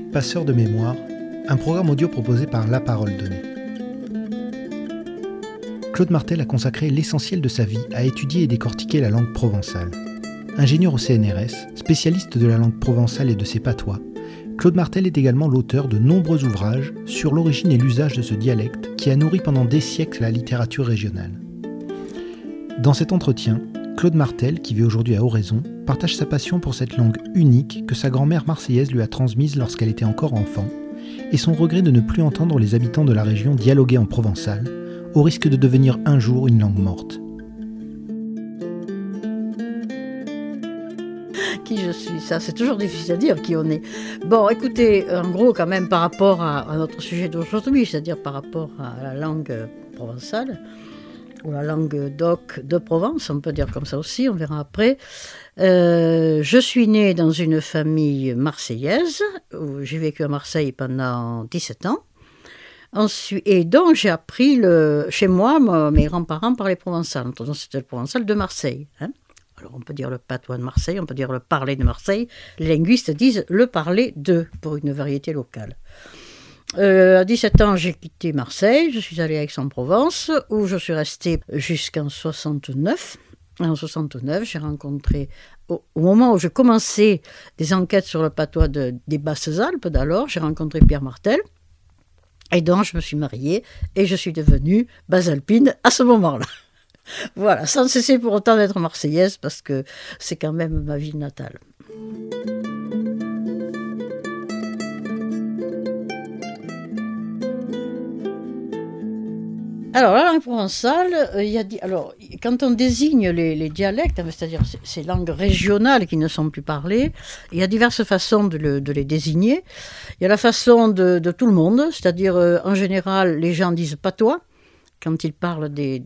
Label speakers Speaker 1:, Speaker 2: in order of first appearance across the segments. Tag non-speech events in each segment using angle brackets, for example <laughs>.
Speaker 1: Passeur de mémoire, un programme audio proposé par La Parole Donnée. Claude Martel a consacré l'essentiel de sa vie à étudier et décortiquer la langue provençale. Ingénieur au CNRS, spécialiste de la langue provençale et de ses patois, Claude Martel est également l'auteur de nombreux ouvrages sur l'origine et l'usage de ce dialecte qui a nourri pendant des siècles la littérature régionale. Dans cet entretien, Claude Martel, qui vit aujourd'hui à Oraison, partage sa passion pour cette langue unique que sa grand-mère marseillaise lui a transmise lorsqu'elle était encore enfant, et son regret de ne plus entendre les habitants de la région dialoguer en provençal, au risque de devenir un jour une langue morte.
Speaker 2: Qui je suis, ça c'est toujours difficile à dire qui on est. Bon, écoutez, en gros quand même par rapport à, à notre sujet d'aujourd'hui, c'est-à-dire par rapport à la langue provençale, ou la langue d'oc de Provence, on peut dire comme ça aussi, on verra après. Euh, je suis née dans une famille marseillaise, où j'ai vécu à Marseille pendant 17 ans. Et donc j'ai appris le, chez moi, mes grands-parents parlaient provençal. Donc c'était le provençal de Marseille. Hein. Alors on peut dire le patois de Marseille, on peut dire le parler de Marseille. Les linguistes disent le parler de pour une variété locale. Euh, à 17 ans, j'ai quitté Marseille, je suis allée à Aix-en-Provence, où je suis restée jusqu'en 69. En 69, j'ai rencontré, au, moment où je commençais des enquêtes sur le patois de, des Basses-Alpes d'alors, j'ai rencontré Pierre Martel. Et donc, je me suis mariée et je suis devenue basalpine à ce moment-là. <laughs> voilà, sans cesser pour autant d'être marseillaise parce que c'est quand même ma ville natale. Alors, la langue provençale, euh, il y a, alors, quand on désigne les, dialectes, hein, c'est-à-dire ces langues régionales qui ne sont plus parlées, il y a diverses façons de, le, de les désigner. Il y a la façon de, tout le monde, c'est-à-dire, euh, en général, les gens disent patois quand ils parlent des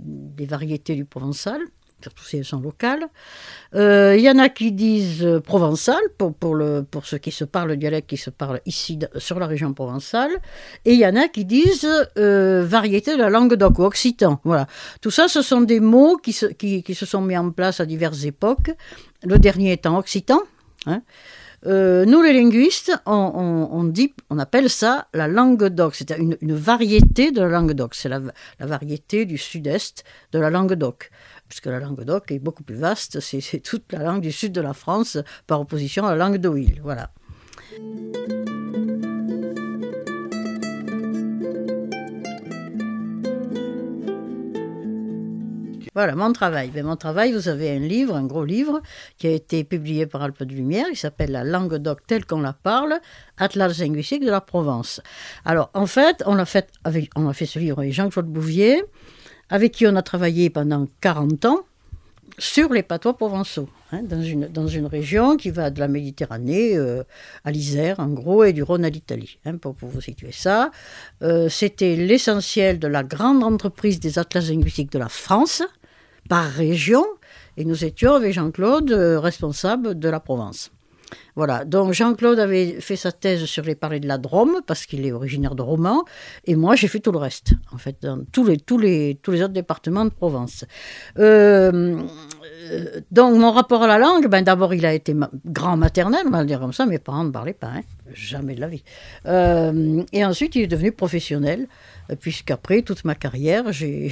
Speaker 2: variétés du provençal surtout si elles sont locales. Euh, il y en a qui disent euh, provençal, pour, pour, le, pour ceux qui se parlent le dialecte qui se parle ici sur la région provençale, et il y en a qui disent euh, variété de la langue d'oc ou occitan. Voilà. Tout ça, ce sont des mots qui se, qui, qui se sont mis en place à diverses époques, le dernier étant occitan. Hein. Euh, nous, les linguistes, on, dit, on appelle ça la langue d'oc. C'est une, une, variété de la langue d'oc. C'est la, la, variété du sud-est de la langue d'oc puisque la langue d'oc est beaucoup plus vaste, c'est toute la langue du sud de la France par opposition à la langue d'Oïl. Voilà. Voilà, mon travail. Mais mon travail, vous avez un livre, un gros livre, qui a été publié par Alpes de Lumière, il s'appelle La langue d'oc telle qu'on la parle, Atlas linguistique de la Provence. Alors, en fait, on a fait, avec, ce livre avec Jean-Claude Bouvier, avec qui on a travaillé pendant 40 ans sur les patois provençaux, hein, dans, une, dans une région qui va de la Méditerranée euh, à l'Isère, en gros, et du Rhône à l'Italie, hein, pour, pour, vous situer ça. Euh, C'était l'essentiel de la grande entreprise des atlas linguistiques de la France, par région, et nous étions avec Jean-Claude euh, responsable de la Provence. Voilà, donc Jean-Claude avait fait sa thèse sur les parler de la Drôme, parce qu'il est originaire de Romans, et moi j'ai fait tout le reste, en fait, dans tous les, tous les, tous les autres départements de Provence. Euh, donc mon rapport à la langue, ben, d'abord il a été grand maternel, on va le dire comme ça, mes parents ne parlaient pas, hein, jamais de la vie. Euh, et ensuite il est devenu professionnel puisqu'après toute ma carrière, j'ai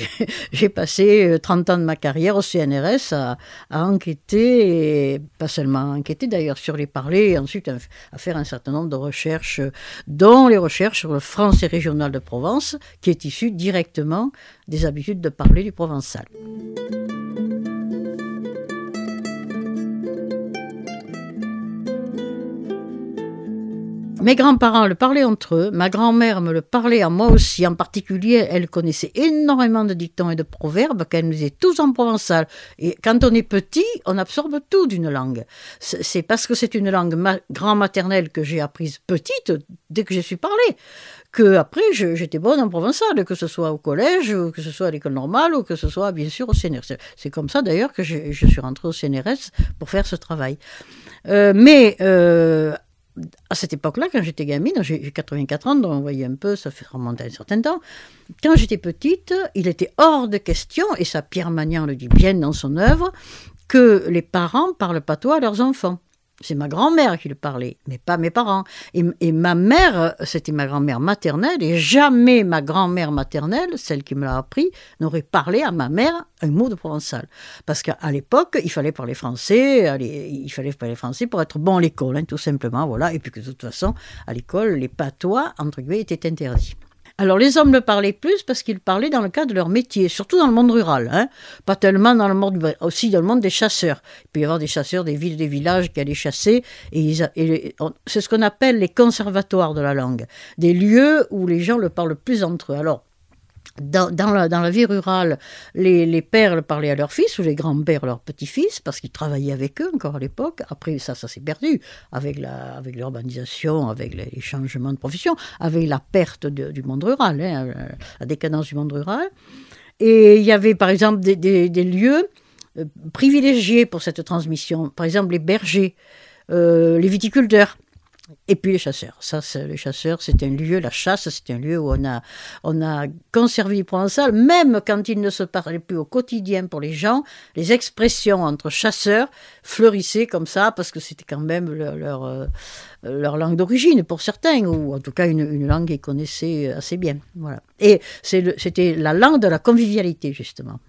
Speaker 2: <laughs> passé 30 ans de ma carrière au CNRS à, enquêter, pas seulement à enquêter d'ailleurs sur les parler, et ensuite à, faire un certain nombre de recherches, dont les recherches sur le français régional de Provence, qui est issu directement des habitudes de parler du provençal. Mes grands-parents le parlaient entre eux, ma grand-mère me le parlait à moi aussi, en particulier, elle connaissait énormément de dictons et de proverbes qu'elle nous disait tous en provençal. Et quand on est petit, on absorbe tout d'une langue. C'est parce que c'est une langue grand-maternelle que j'ai apprise petite, dès que je suis parlé, que après j'étais bonne en provençal, que ce soit au collège, que ce soit à l'école normale, ou que ce soit bien sûr au CNRS. C'est comme ça d'ailleurs que je, je, suis rentrée au CNRS pour faire ce travail. Euh, mais euh, à cette époque-là, quand j'étais gamine, j'ai 84 ans, donc on voyait un peu, ça fait remonter un certain temps. Quand j'étais petite, il était hors de question, et ça Pierre Magnan le dit bien dans son œuvre, que les parents parlent patois à leurs enfants. C'est ma grand-mère qui le parlait, mais pas mes parents. Et, ma mère, c'était ma grand-mère maternelle, et jamais ma grand-mère maternelle, celle qui me l'a appris, n'aurait parlé à ma mère un mot de provençal. Parce qu'à l'époque, il fallait parler français, il fallait parler français pour être bon à l'école, hein, tout simplement, voilà. Et puis que de toute façon, à l'école, les patois, entre guillemets, étaient interdits. Alors les hommes le parlaient plus parce qu'ils parlaient dans le cadre de leur métier, surtout dans le monde rural, hein. pas tellement dans le monde, aussi dans le monde des chasseurs. Il peut y avoir des chasseurs des villes, des villages qui allaient chasser, et, c'est ce qu'on appelle les conservatoires de la langue, des lieux où les gens le parlent plus entre eux. Alors dans, la, vie rurale, les, pères parlaient à leurs fils ou les grands-pères leurs petits-fils parce qu'ils travaillaient avec eux encore à l'époque. Après, ça, ça s'est perdu avec, l'urbanisation, avec les changements de profession, avec la perte du monde rural, hein, la décadence du monde rural. Et il y avait par exemple des, lieux euh, privilégiés pour cette transmission. Par exemple, les bergers, euh, les viticulteurs. Et puis les chasseurs. Ça, les chasseurs, c'est un lieu, la chasse, c'est un lieu où on a, on a conservé provençal, même quand il ne se parlait plus au quotidien pour les gens, les expressions entre chasseurs fleurissaient comme ça, parce que c'était quand même leur, euh, leur langue d'origine pour certains, ou en tout cas une, une langue qu'ils connaissaient assez bien. Voilà. Et c'était la langue de la convivialité, justement.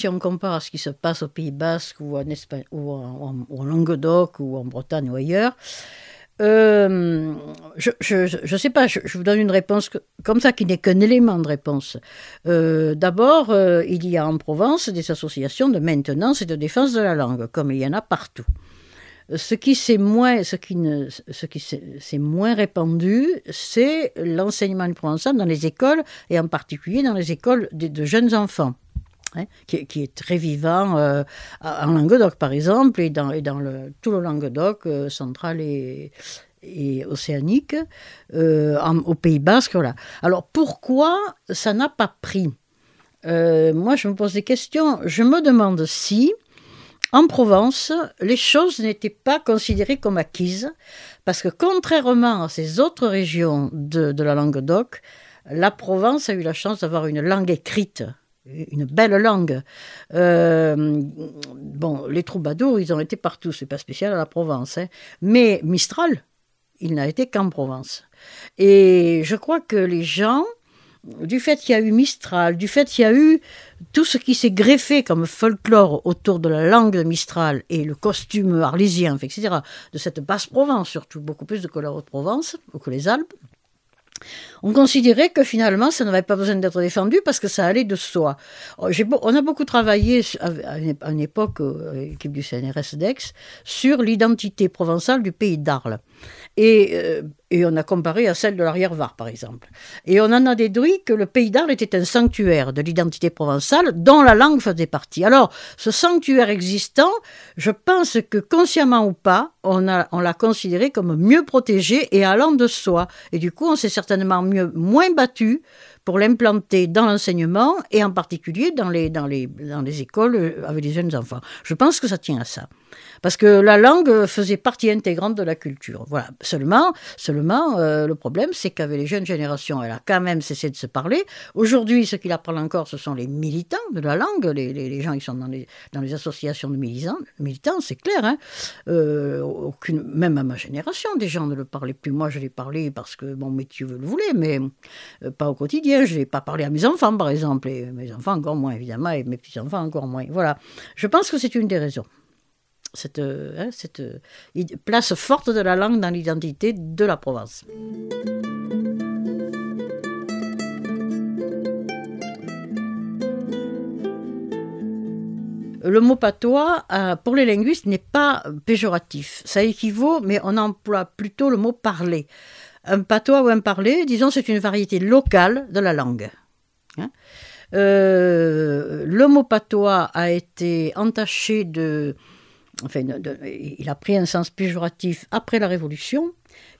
Speaker 2: Si on compare à ce qui se passe au Pays Basque ou en, Espagne, ou en, Languedoc ou en Bretagne ou ailleurs, euh, je ne sais pas, je, vous donne une réponse comme ça qui n'est qu'un élément de réponse. Euh, d'abord, euh, il y a en Provence des associations de maintenance et de défense de la langue, comme il y en a partout. Ce qui s'est moins, répandu, c'est l'enseignement du provençal dans les écoles et en particulier dans les écoles de jeunes enfants. Hein, qui, est très vivant euh, en Languedoc par exemple et dans, tout le Languedoc euh, central et, océanique euh, au Pays Basque. Voilà. Alors pourquoi ça n'a pas pris? Moi je me pose des questions. Je me demande si en Provence, les choses n'étaient pas considérées comme acquises, parce que contrairement à ces autres régions de la Languedoc, la Provence a eu la chance d'avoir une langue écrite une belle langue. Euh, bon, les troubadours, ils ont été partout, c'est pas spécial à la Provence. Hein. Mais Mistral, il n'a été qu'en Provence. Et je crois que les gens, du fait qu'il y a eu Mistral, du fait qu'il y a eu tout ce qui s'est greffé comme folklore autour de la langue de Mistral et le costume arlésien, etc., de cette basse Provence, surtout beaucoup plus de que la Haute-Provence ou que les Alpes, on considérait que finalement, ça n'avait pas besoin d'être défendu parce que ça allait de soi. Oh, on a beaucoup travaillé à une époque, euh, l'équipe du CNRS d'Aix, sur l'identité provençale du pays d'Arles. Et, euh, et, on a comparé à celle de l'arrière-Var, par exemple. Et on en a déduit que le pays d'Arles était un sanctuaire de l'identité provençale dont la langue faisait partie. Alors, ce sanctuaire existant, je pense que consciemment ou pas, on l'a on considéré comme mieux protégé et allant de soi. Et du coup, on s'est certainement mieux, moins battu pour l'implanter dans l'enseignement et en particulier dans les, écoles euh, avec les jeunes enfants. Je pense que ça tient à ça. Parce que la langue faisait partie intégrante de la culture. Voilà. Seulement euh, le problème, c'est qu'avec les jeunes générations, elle a quand même cessé de se parler. Aujourd'hui, ce qui la parle encore, ce sont les militants de la langue, les, gens qui sont dans les, dans les associations de militants, militants c'est clair. Hein. Euh, aucune, même à ma génération, des gens ne le parlaient plus. Moi, je l'ai parlé parce que mon métier le voulait, mais euh, pas au quotidien. Je n'ai pas parlé à mes enfants, par exemple, et mes enfants encore moins, évidemment, et mes petits-enfants encore moins. Voilà. Je pense que c'est une des raisons cette, hein, cette place forte de la langue dans l'identité de la Provence. Le mot patois, euh, pour les linguistes, n'est pas péjoratif. Ça équivaut, mais on emploie plutôt le mot parler. Un patois ou un parler, disons, c'est une variété locale de la langue. Hein. Euh, le mot patois a été entaché de, enfin, il a pris un sens péjoratif après la Révolution,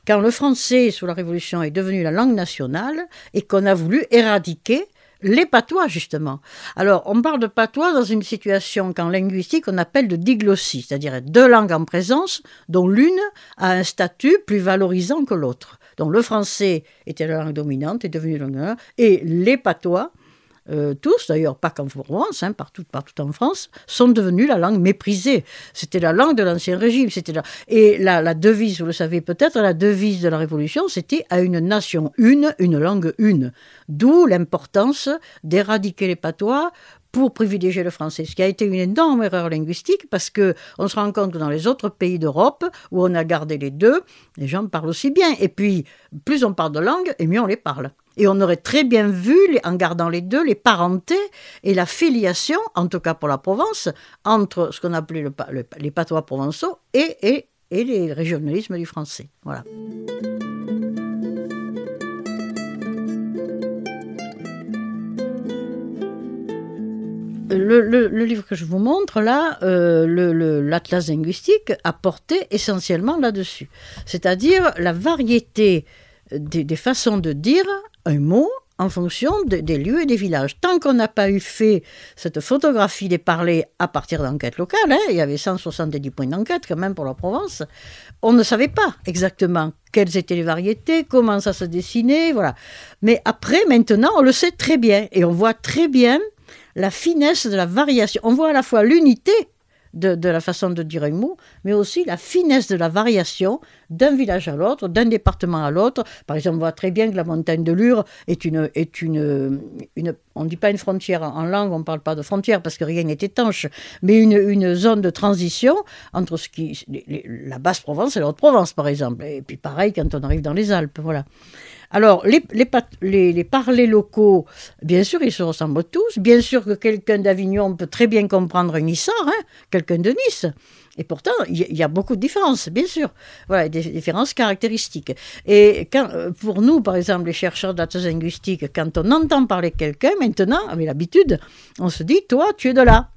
Speaker 2: quand le français, sous la Révolution, est devenu la langue nationale et qu'on a voulu éradiquer les patois, justement. Alors, on parle de patois dans une situation qu'en linguistique, on appelle de diglossie, c'est-à-dire deux langues en présence, dont l'une a un statut plus valorisant que l'autre. Donc, le français était la langue dominante, est devenu la langue et les patois euh, tous, d'ailleurs pas qu'en Provence, hein, partout, partout en France, sont devenus la langue méprisée. C'était la langue de l'Ancien Régime. C'était la... Et la, la devise, vous le savez peut-être, la devise de la Révolution, c'était à une nation une, une langue une. D'où l'importance d'éradiquer les patois pour privilégier le français, ce qui a été une énorme erreur linguistique parce que on se rend compte que dans les autres pays d'Europe où on a gardé les deux, les gens parlent aussi bien. Et puis, plus on parle de langue, et mieux on les parle. Et on aurait très bien vu, en gardant les deux, les parentés et la filiation, en tout cas pour la Provence, entre ce qu'on appelait les patois provençaux et, et, les régionalismes du français. Voilà. Le, livre que je vous montre là, euh, l'atlas linguistique, a porté essentiellement là-dessus. C'est-à-dire la variété des, façons de dire un mot en fonction des lieux et des villages. Tant qu'on n'a pas eu fait cette photographie des parlers à partir d'enquêtes locales, hein, il y avait 170 points d'enquête quand même pour la Provence, on ne savait pas exactement quelles étaient les variétés, comment ça se dessinait, voilà. Mais après, maintenant, on le sait très bien et on voit très bien la finesse de la variation. On voit à la fois l'unité de, la façon de dire un mot, mais aussi la finesse de la variation d'un village à l'autre, d'un département à l'autre. Par exemple, on voit très bien que la montagne de Lure est une, est une, une on ne dit pas une frontière en langue, on ne parle pas de frontière parce que rien n'est étanche, mais une, une, zone de transition entre ce qui, la basse Provence et la haute Provence, par exemple. Et puis pareil quand on arrive dans les Alpes, voilà. Alors, les, les, parlers locaux, bien sûr, ils se ressemblent tous. Bien sûr que quelqu'un d'Avignon peut très bien comprendre un Nissard, hein, quelqu'un de Nice. Et pourtant, il y, a beaucoup de différences, bien sûr. Voilà, des différences caractéristiques. Et euh, pour nous, par exemple, les chercheurs de linguistique, quand on entend parler quelqu'un, maintenant, avec l'habitude, on se dit, toi, tu es de là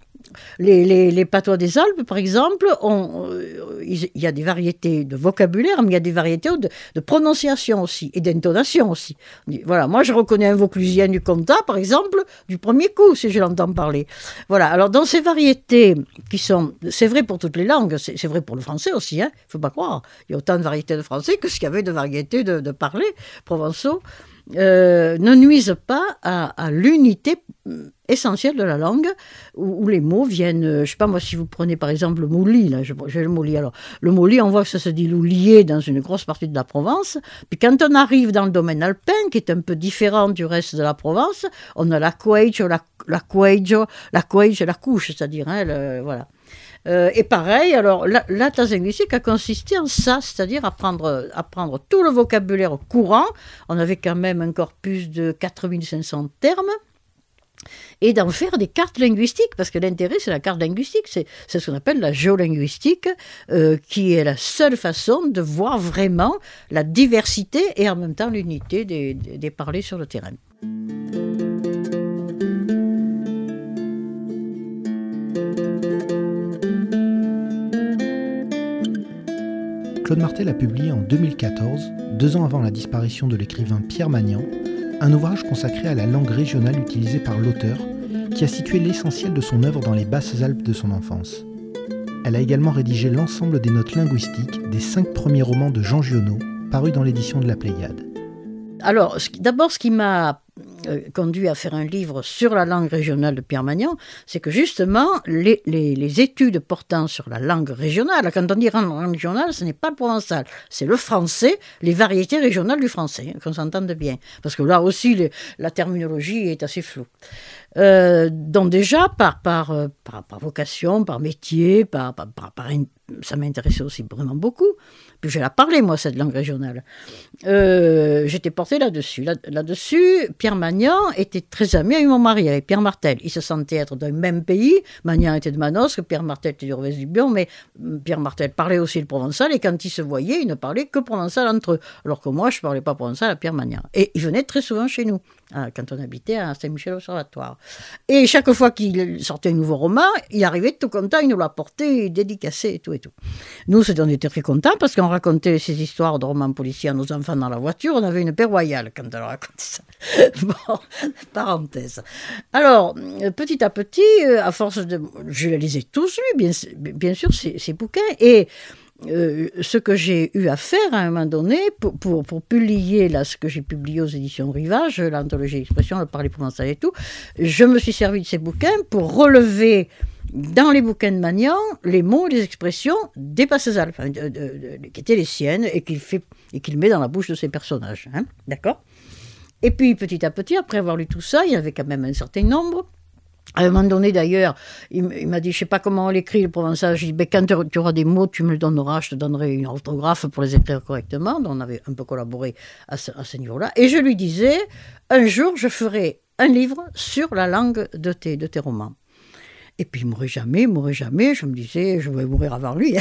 Speaker 2: les, patois des Alpes, par exemple, euh, il y a des variétés de vocabulaire, mais il y a des variétés de, prononciation aussi, et d'intonation aussi. Voilà, moi je reconnais un vauclusien du Comtat, par exemple, du premier coup, si je l'entends parler. Voilà, alors dans ces variétés qui sont, c'est vrai pour toutes les langues, c'est vrai pour le français aussi, il hein, ne faut pas croire, il y a autant de variétés de français que ce qu'il y avait de variétés de, parler provençaux. Euh, ne nuisent pas à, l'unité essentielle de la langue, où, les mots viennent, euh, je sais pas moi, si vous prenez par exemple le mot lit, là, j'ai le mot alors le mot on voit que ça se dit loulier dans une grosse partie de la Provence, puis quand on arrive dans le domaine alpin, qui est un peu différent du reste de la Provence, on a la couage, la, la la la couche, c'est-à-dire, hein, voilà. Euh, et pareil, alors l'atlas linguistique a consisté en ça, c'est-à-dire apprendre, apprendre tout le vocabulaire courant. On avait quand même un corpus de 4500 termes et d'en faire des cartes linguistiques, parce que l'intérêt, c'est la carte linguistique, c'est ce qu'on appelle la géolinguistique, euh, qui est la seule façon de voir vraiment la diversité et en même temps l'unité des, des parlers sur le terrain.
Speaker 1: Claude Martel a publié en 2014, deux ans avant la disparition de l'écrivain Pierre Magnan, un ouvrage consacré à la langue régionale utilisée par l'auteur, qui a situé l'essentiel de son œuvre dans les basses Alpes de son enfance. Elle a également rédigé l'ensemble des notes linguistiques des cinq premiers romans de Jean Giono, parus dans l'édition de la Pléiade.
Speaker 2: Alors, d'abord, ce qui m'a conduit à faire un livre sur la langue régionale de Pierre Magnan, c'est que justement, les, études portant sur la langue régionale, quand on dit langue régionale, ce n'est pas le provençal, c'est le français, les variétés régionales du français, hein, qu'on s'entende bien. Parce que là aussi, la terminologie est assez floue. Euh, donc déjà, par, euh, par, par, vocation, par métier, par, par, par ça m'intéressait aussi vraiment beaucoup. Puis je la parlais, moi, cette langue régionale. Euh, j'étais portée là-dessus. Là-dessus, Pierre Magnan était très ami avec mon mari, avec Pierre Martel. Ils se sentaient être d'un même pays. Magnan était de Manosque, Pierre Martel était du Revers du Bion, mais Pierre Martel parlait aussi le provençal, et quand ils se voyaient, ils ne parlaient que provençal entre eux. Alors que moi, je ne parlais pas provençal à Pierre Magnan. Et il venait très souvent chez nous. Ah, quand on habitait à Saint-Michel-Observatoire. Et chaque fois qu'il sortait un nouveau roman, il arrivait tout content, il nous l'apportait, dédicacé et tout et tout. Nous, on était très contents parce qu'on racontait ces histoires de romans policiers à nos enfants dans la voiture. On avait une paix royale quand on racontait ça. <laughs> bon, parenthèse. Alors, petit à petit, euh, à force de... Je les lisais tous, lui, bien, sûr, ces, bouquins. Et euh, ce que j'ai eu à faire à un moment donné pour, publier là, ce que j'ai publié aux éditions Rivage, l'anthologie d'expression, le parler provençal et tout, je me suis servi de ces bouquins pour relever dans les bouquins de Magnan les mots, les expressions des Passezal, enfin, qui étaient les siennes et et qu'il met dans la bouche de ses personnages. Hein, D'accord? Et puis petit à petit, après avoir lu tout ça, il y avait quand même un certain nombre. À un moment donné, d'ailleurs, il, m'a dit, je ne sais pas comment on l'écrit, le provençal. Je dis, ben, quand tu auras des mots, tu me le donneras, je te donnerai une orthographe pour les écrire correctement. Donc, on avait un peu collaboré à ce, niveau-là. Et je lui disais, un jour, je ferai un livre sur la langue de tes, romans. Et puis, il mourrait jamais, il mourrait jamais. Je me disais, je vais mourir avant lui.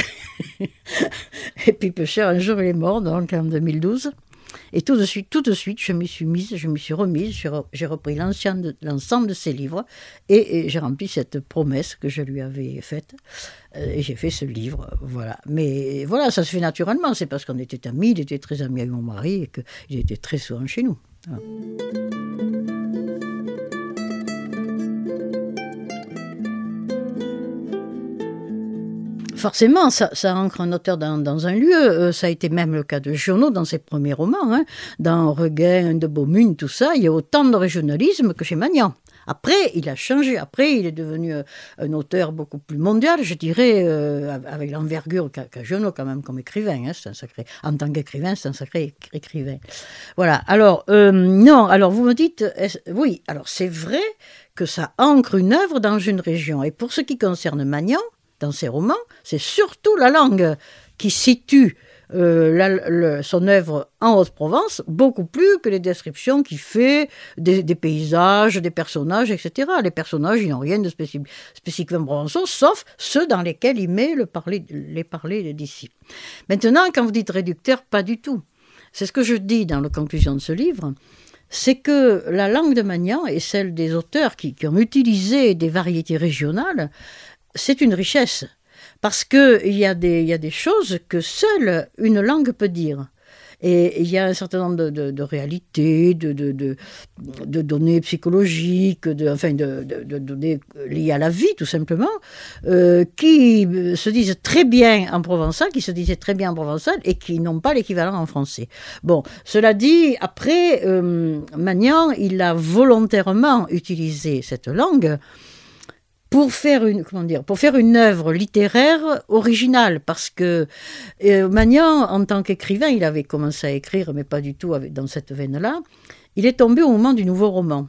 Speaker 2: <laughs> et puis, peu cher, un jour, il est mort, donc en 2012. Et tout de suite, tout de suite, je me suis mise, je me suis remise, j'ai repris l'ensemble de ses livres et, j'ai rempli cette promesse que je lui avais faite euh, et j'ai fait ce livre, voilà. Mais voilà, ça se fait naturellement, c'est parce qu'on était amis, il était très ami avec mon mari et qu'il était très souvent chez nous. Forcément, ça, ancre un auteur dans, un lieu. Euh, ça a été même le cas de Giono dans ses premiers romans. Hein. Dans Regain, de Beaumune, tout ça, il y a autant de régionalisme que chez Magnan. Après, il a changé. Après, il est devenu euh, un auteur beaucoup plus mondial, je dirais, euh, avec l'envergure qu'a qu quand même comme écrivain. Hein. un sacré. En tant qu'écrivain, c'est un sacré écrivain. Voilà. Alors non. Alors vous me dites, oui. Alors c'est vrai que ça ancre une œuvre dans une région. Et pour ce qui concerne Magnan, dans ses romans, c'est surtout la langue qui situe euh, son œuvre en Haute-Provence, beaucoup plus que les descriptions qu'il fait des, paysages, des personnages, etc. Les personnages, ils n'ont rien de spécifiquement provençaux, sauf ceux dans lesquels il met le parler, les parler d'ici. Maintenant, quand vous dites réducteur, pas du tout. C'est ce que je dis dans la conclusion de ce livre c'est que la langue de Magnan et celle des auteurs qui, ont utilisé des variétés régionales c'est une richesse. Parce qu'il y, a des, y a des choses que seule une langue peut dire. Et il y a un certain nombre de, réalités, de, de, données psychologiques, de, enfin de, données liées à la vie tout simplement, euh, qui se disent très bien en provençal, qui se disaient très bien en provençal et qui n'ont pas l'équivalent en français. Bon, cela dit, après, euh, Magnan, il a volontairement utilisé cette langue pour faire une comment dire pour faire une œuvre littéraire originale parce que euh, Magnan en tant qu'écrivain il avait commencé à écrire mais pas du tout dans cette veine là il est tombé au moment du nouveau roman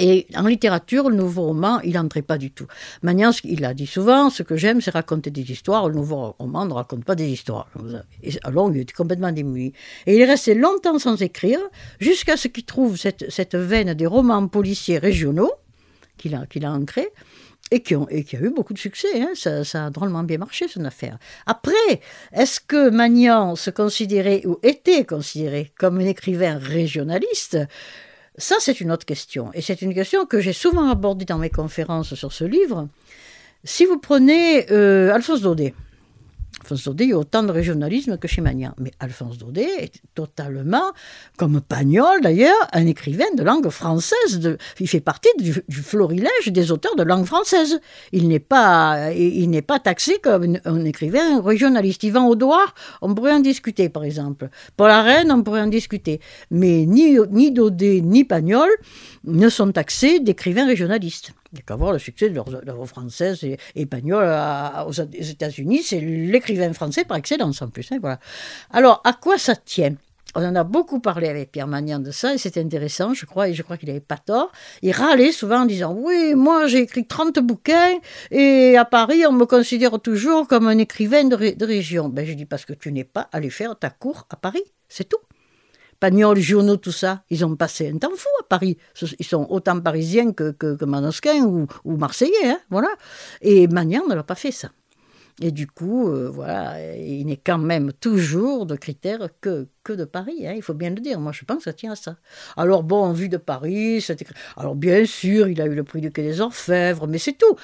Speaker 2: et en littérature, le nouveau roman, il n'entrait pas du tout. Magnan, il a dit souvent, ce que j'aime, c'est raconter des histoires. Le nouveau roman ne raconte pas des histoires. alors, il était complètement démuni. Et il est resté longtemps sans écrire, jusqu'à ce qu'il trouve cette, cette veine des romans policiers régionaux, qu'il a, ancré et qui, ont, et qui a eu beaucoup de succès. Hein. Ça, a drôlement bien marché, son affaire. Après, est-ce que Magnan se considérait ou était considéré comme un écrivain régionaliste? Ça, c'est une autre question. Et c'est une question que j'ai souvent abordée dans mes conférences sur ce livre. Si vous prenez euh, Alphonse Daudet, Alphonse Daudet, il y a autant de régionalisme que chez Magnan. Mais Alphonse Daudet est totalement, comme Pagnol d'ailleurs, un écrivain de langue française. Il fait partie du, florilège des auteurs de langue française. Il n'est pas, il pas taxé comme un, écrivain régionaliste. Yvan Audouard, on pourrait en discuter par exemple. Paul Arène, on pourrait en discuter. Mais ni, ni Daudet ni Pagnol ne sont taxés d'écrivains régionalistes. Il n'y a qu'à voir le succès de l'œuvre française et, espagnole aux États-Unis. C'est l'écrivain français par excellence en plus. Hein. Alors, à quoi ça tient? On en a beaucoup parlé avec Pierre Magnan de ça et c'était intéressant, je crois, et je crois qu'il n'avait pas tort. Il râlait souvent en disant Oui, moi j'ai écrit 30 bouquins et à Paris on me considère toujours comme un écrivain de, de région. Ben, je dis Parce que tu n'es pas allé faire ta cour à Paris, c'est tout. Pagnol, Journaux, tout ça, ils ont passé un temps fou à Paris. Ils sont autant parisiens que, que, Manosquin ou, ou Marseillais, hein, voilà. Et Magnan ne l'a pas fait ça. Et du coup, euh, voilà, il n'est quand même toujours de critères que, que de Paris, hein, il faut bien le dire. Moi, je pense que ça tient à ça. Alors, bon, en vue de Paris, alors bien sûr, il a eu le prix du Quai des Orfèvres, mais c'est tout.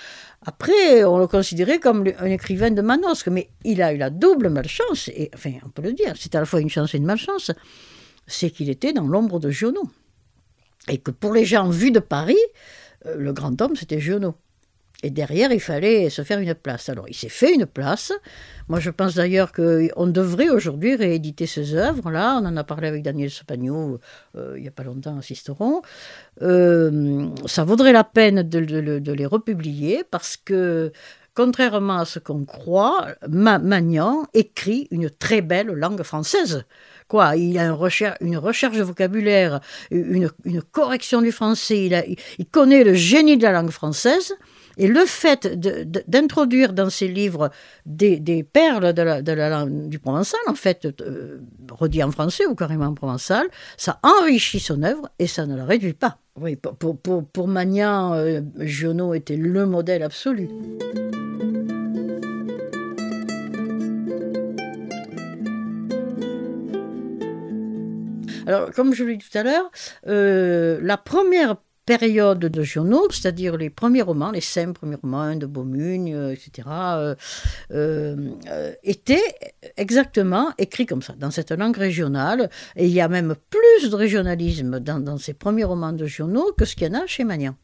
Speaker 2: Après, on le considérait comme un écrivain de Manosque, mais il a eu la double malchance, et enfin, on peut le dire, c'est à la fois une chance et une malchance c'est qu'il était dans l'ombre de Giono. Et que pour les gens vus de Paris, euh, le grand homme, c'était Giono. Et derrière, il fallait se faire une place. Alors, il s'est fait une place. Moi, je pense d'ailleurs qu'on devrait aujourd'hui rééditer ces œuvres-là. On en a parlé avec Daniel Sopagno euh, il n'y a pas longtemps à. Euh, ça vaudrait la peine de, les republier parce que, contrairement à ce qu'on croit, Magnan écrit une très belle langue française. Quoi, il a une recherche, une de vocabulaire, une, correction du français, il, connaît le génie de la langue française. Et le fait d'introduire dans ses livres des, perles de la, langue du provençal, en fait, euh, redit en français ou carrément en provençal, ça enrichit son œuvre et ça ne la réduit pas. Oui, pour, Magnan, euh, Giono était le modèle absolu. Alors, comme je l'ai dit tout à l'heure, euh, la première période de journaux, c'est-à-dire les premiers romans, les cinq premiers romans de Beaumugne, euh, etc., euh, euh, étaient exactement écrits comme ça, dans cette langue régionale. Et il y a même plus de régionalisme dans, dans ces premiers romans de journaux que ce qu'il y en a chez Magnan.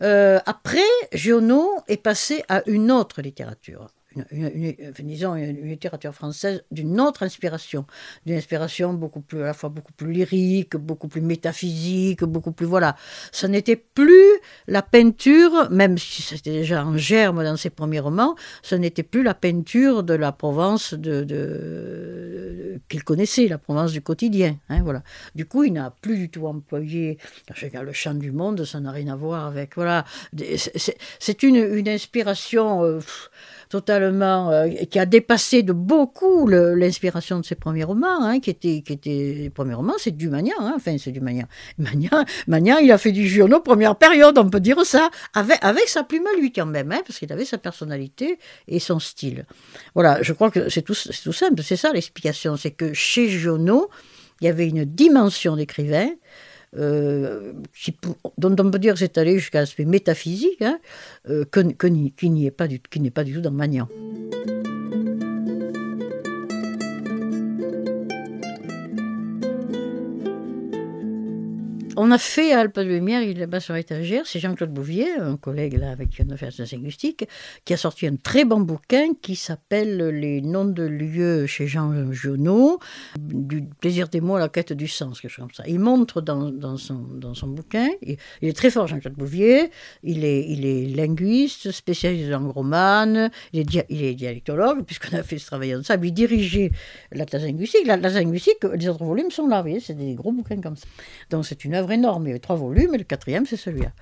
Speaker 2: après, Giono est passé à une autre littérature une, disons une, littérature française d'une autre inspiration, d'une inspiration beaucoup plus à la fois beaucoup plus lyrique, beaucoup plus métaphysique, beaucoup plus voilà. Ce n'était plus la peinture, même si c'était déjà en germe dans ses premiers romans, ce n'était plus la peinture de la Provence de, qu'il connaissait, la Provence du quotidien. Hein, voilà. Du coup, il n'a plus du tout employé. Le chant du monde, ça n'a rien à voir avec voilà. C'est une, une inspiration. Euh, totalement, euh, qui a dépassé de beaucoup l'inspiration de ses premiers romans, hein, qui étaient, qui était les premiers romans, c'est du Magnan, hein, enfin c'est du Magnan. Magnan. il a fait du journaux première période, on peut dire ça, avec, avec sa plume à lui quand même, hein, parce qu'il avait sa personnalité et son style. Voilà, je crois que c'est tout, tout simple, c'est ça l'explication, c'est que chez Giono, il y avait une dimension d'écrivain, euh, dont on peut dire c'est allé jusqu'à l'aspect métaphysique, hein, euh, qui n'est pas, du, pas du tout dans Magnan. On a fait à Alpes de Lumière, il est là-bas sur l'étagère, c'est Jean-Claude Bouvier, un collègue là avec qui on a fait la linguistique, qui a sorti un très bon bouquin qui s'appelle Les noms de lieux chez Jean Giono, du plaisir des mots à la quête du sens, quelque chose comme ça. Il montre dans, dans, son, dans son bouquin, il, est très fort Jean-Claude Bouvier, il est, il est linguiste, spécialiste de langue romane, il est, il est dialectologue, puisqu'on a fait ce travail ensemble, il dirigeait la classe linguistique, la, linguistique, les autres volumes sont là, vous voyez, c'est des gros bouquins comme ça. Donc c'est une énorme. Il y avait trois volumes et le quatrième, c'est celui-là.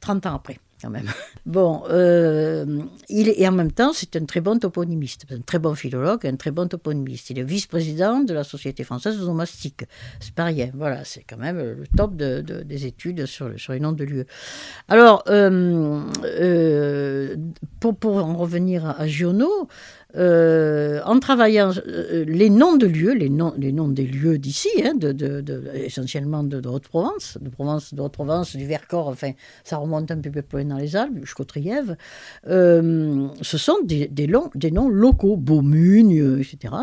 Speaker 2: 30 euh, ans après. Quand même. <laughs> Bon, euh, il est, et en même temps, c'est un très bon toponymiste, un très bon philologue, un très bon toponymiste. Il est vice-président de la Société française de nomastique. C'est pas rien. Voilà, c'est quand même le top de, des études sur, sur les noms de lieux. Alors, euh, pour, pour en revenir à, à Giono, euh, en travaillant euh, les noms de lieux, les noms, les noms des lieux d'ici, hein, essentiellement de, Haute-Provence, de Provence, de Haute-Provence, du Vercors, enfin, ça remonte un peu plus loin dans les Alpes, jusqu'au Trièvre. Euh, ce sont des, noms locaux, Beaumugne, etc.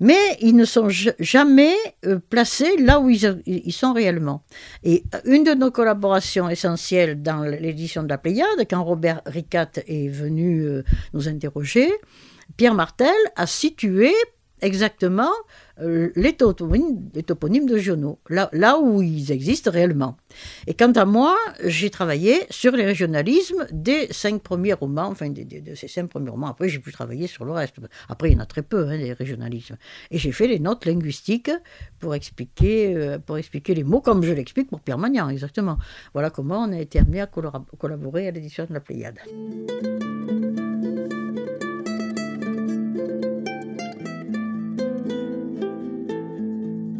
Speaker 2: Mais ils ne sont jamais placés là où ils, ils, sont réellement. Et une de nos collaborations essentielles dans l'édition de la Pléiade, quand Robert Ricat est venu nous interroger, Pierre Martel a situé exactement euh, les, toponymes, de Giono, là, où ils existent réellement. Et quant à moi, j'ai travaillé sur les régionalismes des cinq premiers romans, enfin de, ces cinq premiers romans. Après, j'ai pu travailler sur le reste. Après, il y en a très peu, hein, les régionalismes. Et j'ai fait les notes linguistiques pour expliquer, euh, pour expliquer les mots comme je l'explique pour Pierre Magnan, exactement. Voilà comment on a été amené à collaborer à l'édition de la Pléiade.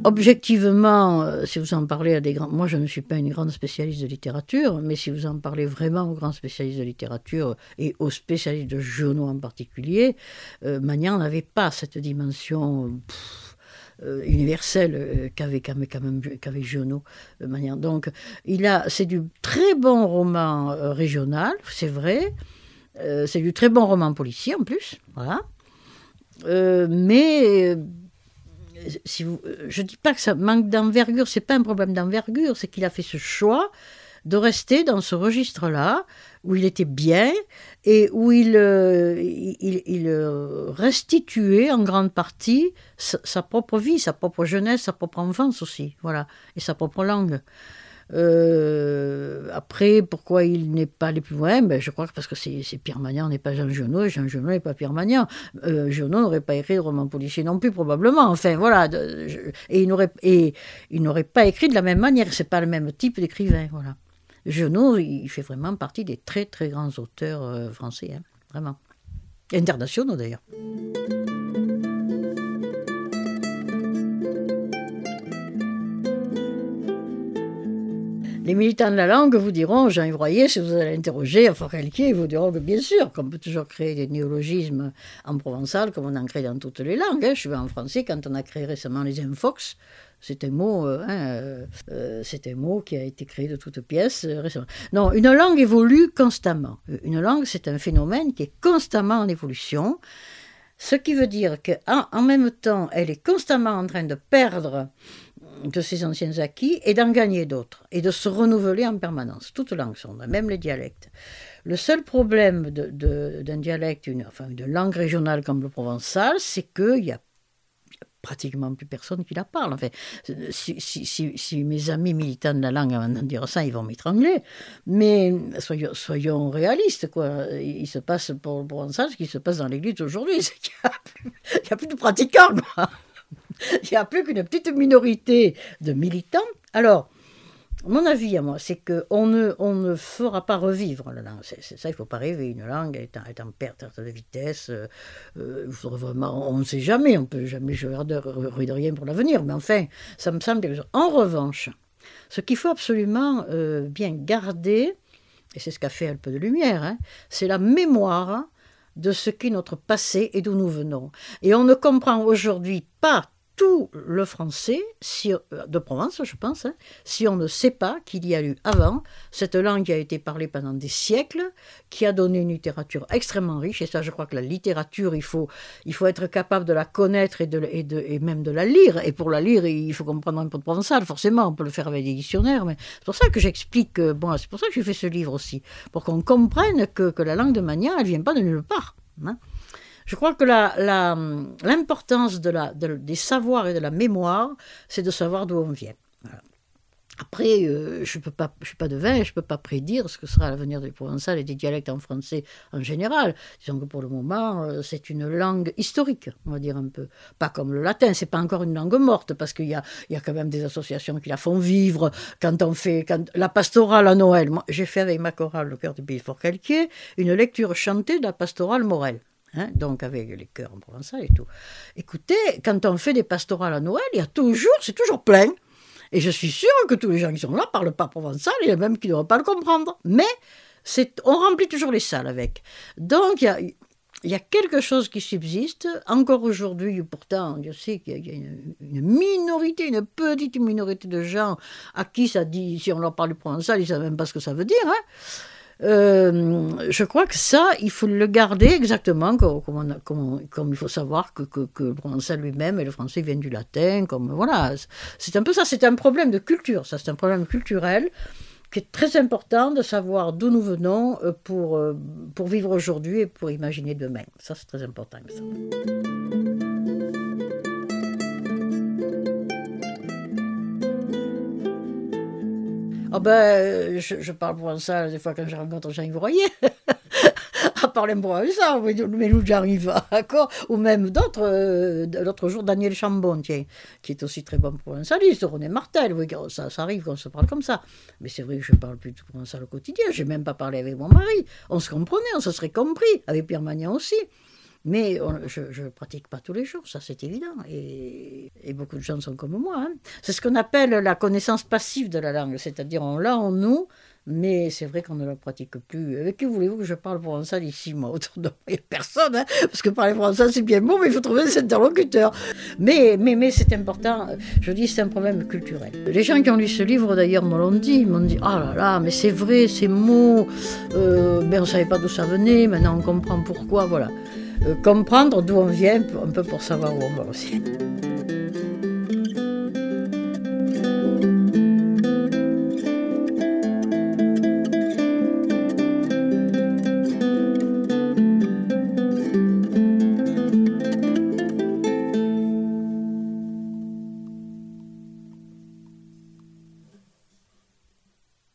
Speaker 2: Objectivement, euh, si vous en parlez à des grands... Moi, je ne suis pas une grande spécialiste de littérature, mais si vous en parlez vraiment aux grands spécialistes de littérature et aux spécialistes de journaux en particulier, euh, Magnan n'avait pas cette dimension... Euh, universelle qu'avait quand même qu'avait Giono. Donc, il a, c'est du très bon roman régional, c'est vrai. c'est du très bon roman policier en plus, voilà. mais si vous, je ne dis pas que ça manque d'envergure, c'est pas un problème d'envergure, c'est qu'il a fait ce choix de rester dans ce registre-là, où il était bien et où il, euh, euh, restituait en grande partie sa, propre vie, sa propre jeunesse, sa propre enfance aussi, voilà, et sa propre langue. Euh, après, pourquoi il n'est pas allé plus loin? Ben, Je crois que parce que c'est Pierre Magnan n'est pas Jean Genot, et Jean Genot n'est pas Pierre Magnan. Euh, Genot n'aurait pas écrit de roman policier non plus, probablement. Enfin, voilà. et il n'aurait pas écrit de la même manière. C'est pas le même type d'écrivain, voilà. Il fait vraiment partie des très très grands auteurs euh, français, hein, vraiment. Internationaux d'ailleurs. Les militants de la langue vous diront, Jean Royer, si vous allez interroger à Forcalquier, ils vous diront que bien sûr, qu'on peut toujours créer des néologismes en provençal, comme on en crée dans toutes les langues. Hein. Je suis en français, quand on a créé récemment les infox, c'est un mot, euh, hein, euh, euh, un mot qui a été créé de toutes pièces récemment. Non, une langue évolue constamment. Une langue, c'est un phénomène qui est constamment en évolution. Ce qui veut dire qu'en en même temps, elle est constamment en train de perdre de ses anciens acquis et d'en gagner d'autres, et de se renouveler en permanence. Toutes langues sont même les dialectes. Le seul problème d'un dialecte, enfin d'une langue régionale comme le provençal, c'est qu'il y a pratiquement plus personne qui la parle. Enfin, si, mes amis militants de la langue avant de dire ça, ils vont m'étrangler. Mais soyons, soyons, réalistes, quoi. Il se passe pour le provençal ce qui se passe dans l'église aujourd'hui, c'est qu'il n'y a, a, plus de pratiquants, quoi. <laughs> Il n'y a plus qu'une petite minorité de militants. Alors, mon avis à moi, c'est qu'on ne, on ne fera pas revivre la langue. C'est, ça, il ne faut pas rêver. Une langue est en, perte de vitesse. Euh, euh, vraiment, on ne sait jamais. On ne peut jamais jouer de, rien pour l'avenir. Mais enfin, ça me semble quelque chose. En revanche, ce qu'il faut absolument euh, bien garder, et c'est ce qu'a fait Un peu de lumière, hein, c'est la mémoire de ce qu'est notre passé et d'où nous venons. Et on ne comprend aujourd'hui pas tout le français euh, de Provence, je pense, hein, si on ne sait pas qu'il y a eu avant cette langue qui a été parlée pendant des siècles, qui a donné une littérature extrêmement riche. Et ça, je crois que la littérature, il faut, il faut être capable de la connaître et, de, et, même de la lire. Et pour la lire, il faut comprendre un peu de provençal, forcément. On peut le faire avec des dictionnaires, mais c'est pour ça que j'explique. Bon, c'est pour ça que j'ai fait ce livre aussi, pour qu'on comprenne que, la langue de Magnan, elle vient pas de nulle part. Hein. Je crois que l'importance des savoirs et de la mémoire, c'est de savoir d'où on vient. Après, euh, je ne suis pas devin je ne peux pas prédire ce que sera l'avenir du provençal et des dialectes en français en général. Disons que pour le moment, euh, c'est une langue historique, on va dire un peu. Pas comme le latin, c'est pas encore une langue morte, parce qu'il y a, quand même des associations qui la font vivre. Quand on fait la pastorale à Noël, j'ai fait avec ma chorale, le cœur du pays fort calquier, une lecture chantée de la pastorale Morel. Hein, donc avec les chœurs en provençal et tout. Écoutez, quand on fait des pastorales à Noël, il y a toujours, c'est toujours plein. Et je suis sûre que tous les gens qui sont là ne parlent pas provençal, il y a même qui ne devraient pas le comprendre. Mais on remplit toujours les salles avec. Donc il y a, il y a quelque chose qui subsiste. Encore aujourd'hui, pourtant, je sais qu'il y a une, minorité, une petite minorité de gens à qui ça dit, si on leur parle du provençal, ils ne savent même pas ce que ça veut dire. Hein. Euh, je crois que ça, il faut le garder exactement comme, il faut savoir que, le provençal lui-même et le français viennent du latin. Comme, voilà. C'est un peu ça, c'est un problème de culture, ça, c'est un problème culturel qui est très important de savoir d'où nous venons euh, pour, euh, pour vivre aujourd'hui et pour imaginer demain. Ça, c'est très important. Oh ben, je, je parle pour ça des fois quand je rencontre Jean Royer. à parler pour ça, mais nous j'arrive, d'accord Ou même d'autres, euh, l'autre jour, Daniel Chambon, tiens, qui est aussi très bon provençaliste, René Martel, oui, ça, ça arrive qu'on se parle comme ça. Mais c'est vrai que je parle plus de provençal au quotidien, je n'ai même pas parlé avec mon mari. On se comprenait, on se serait compris, avec Pierre Magnan aussi. Mais je ne pratique pas tous les jours, ça c'est évident. Et, beaucoup de gens sont comme moi. Hein. C'est ce qu'on appelle la connaissance passive de la langue, c'est-à-dire on l'a en nous, mais c'est vrai qu'on ne la pratique plus. Avec qui voulez-vous que je parle français ici, moi Autour de moi, il n'y a personne, hein, parce que parler français c'est bien bon, mais il faut trouver des interlocuteurs. Mais, c'est important, je dis c'est un problème culturel. Les gens qui ont lu ce livre d'ailleurs me l'ont dit, ils m'ont dit Oh là là, mais c'est vrai, ces mots, euh, on ne savait pas d'où ça venait, maintenant on comprend pourquoi, voilà. Euh, comprendre d'où on vient, un peu pour savoir où on va aussi.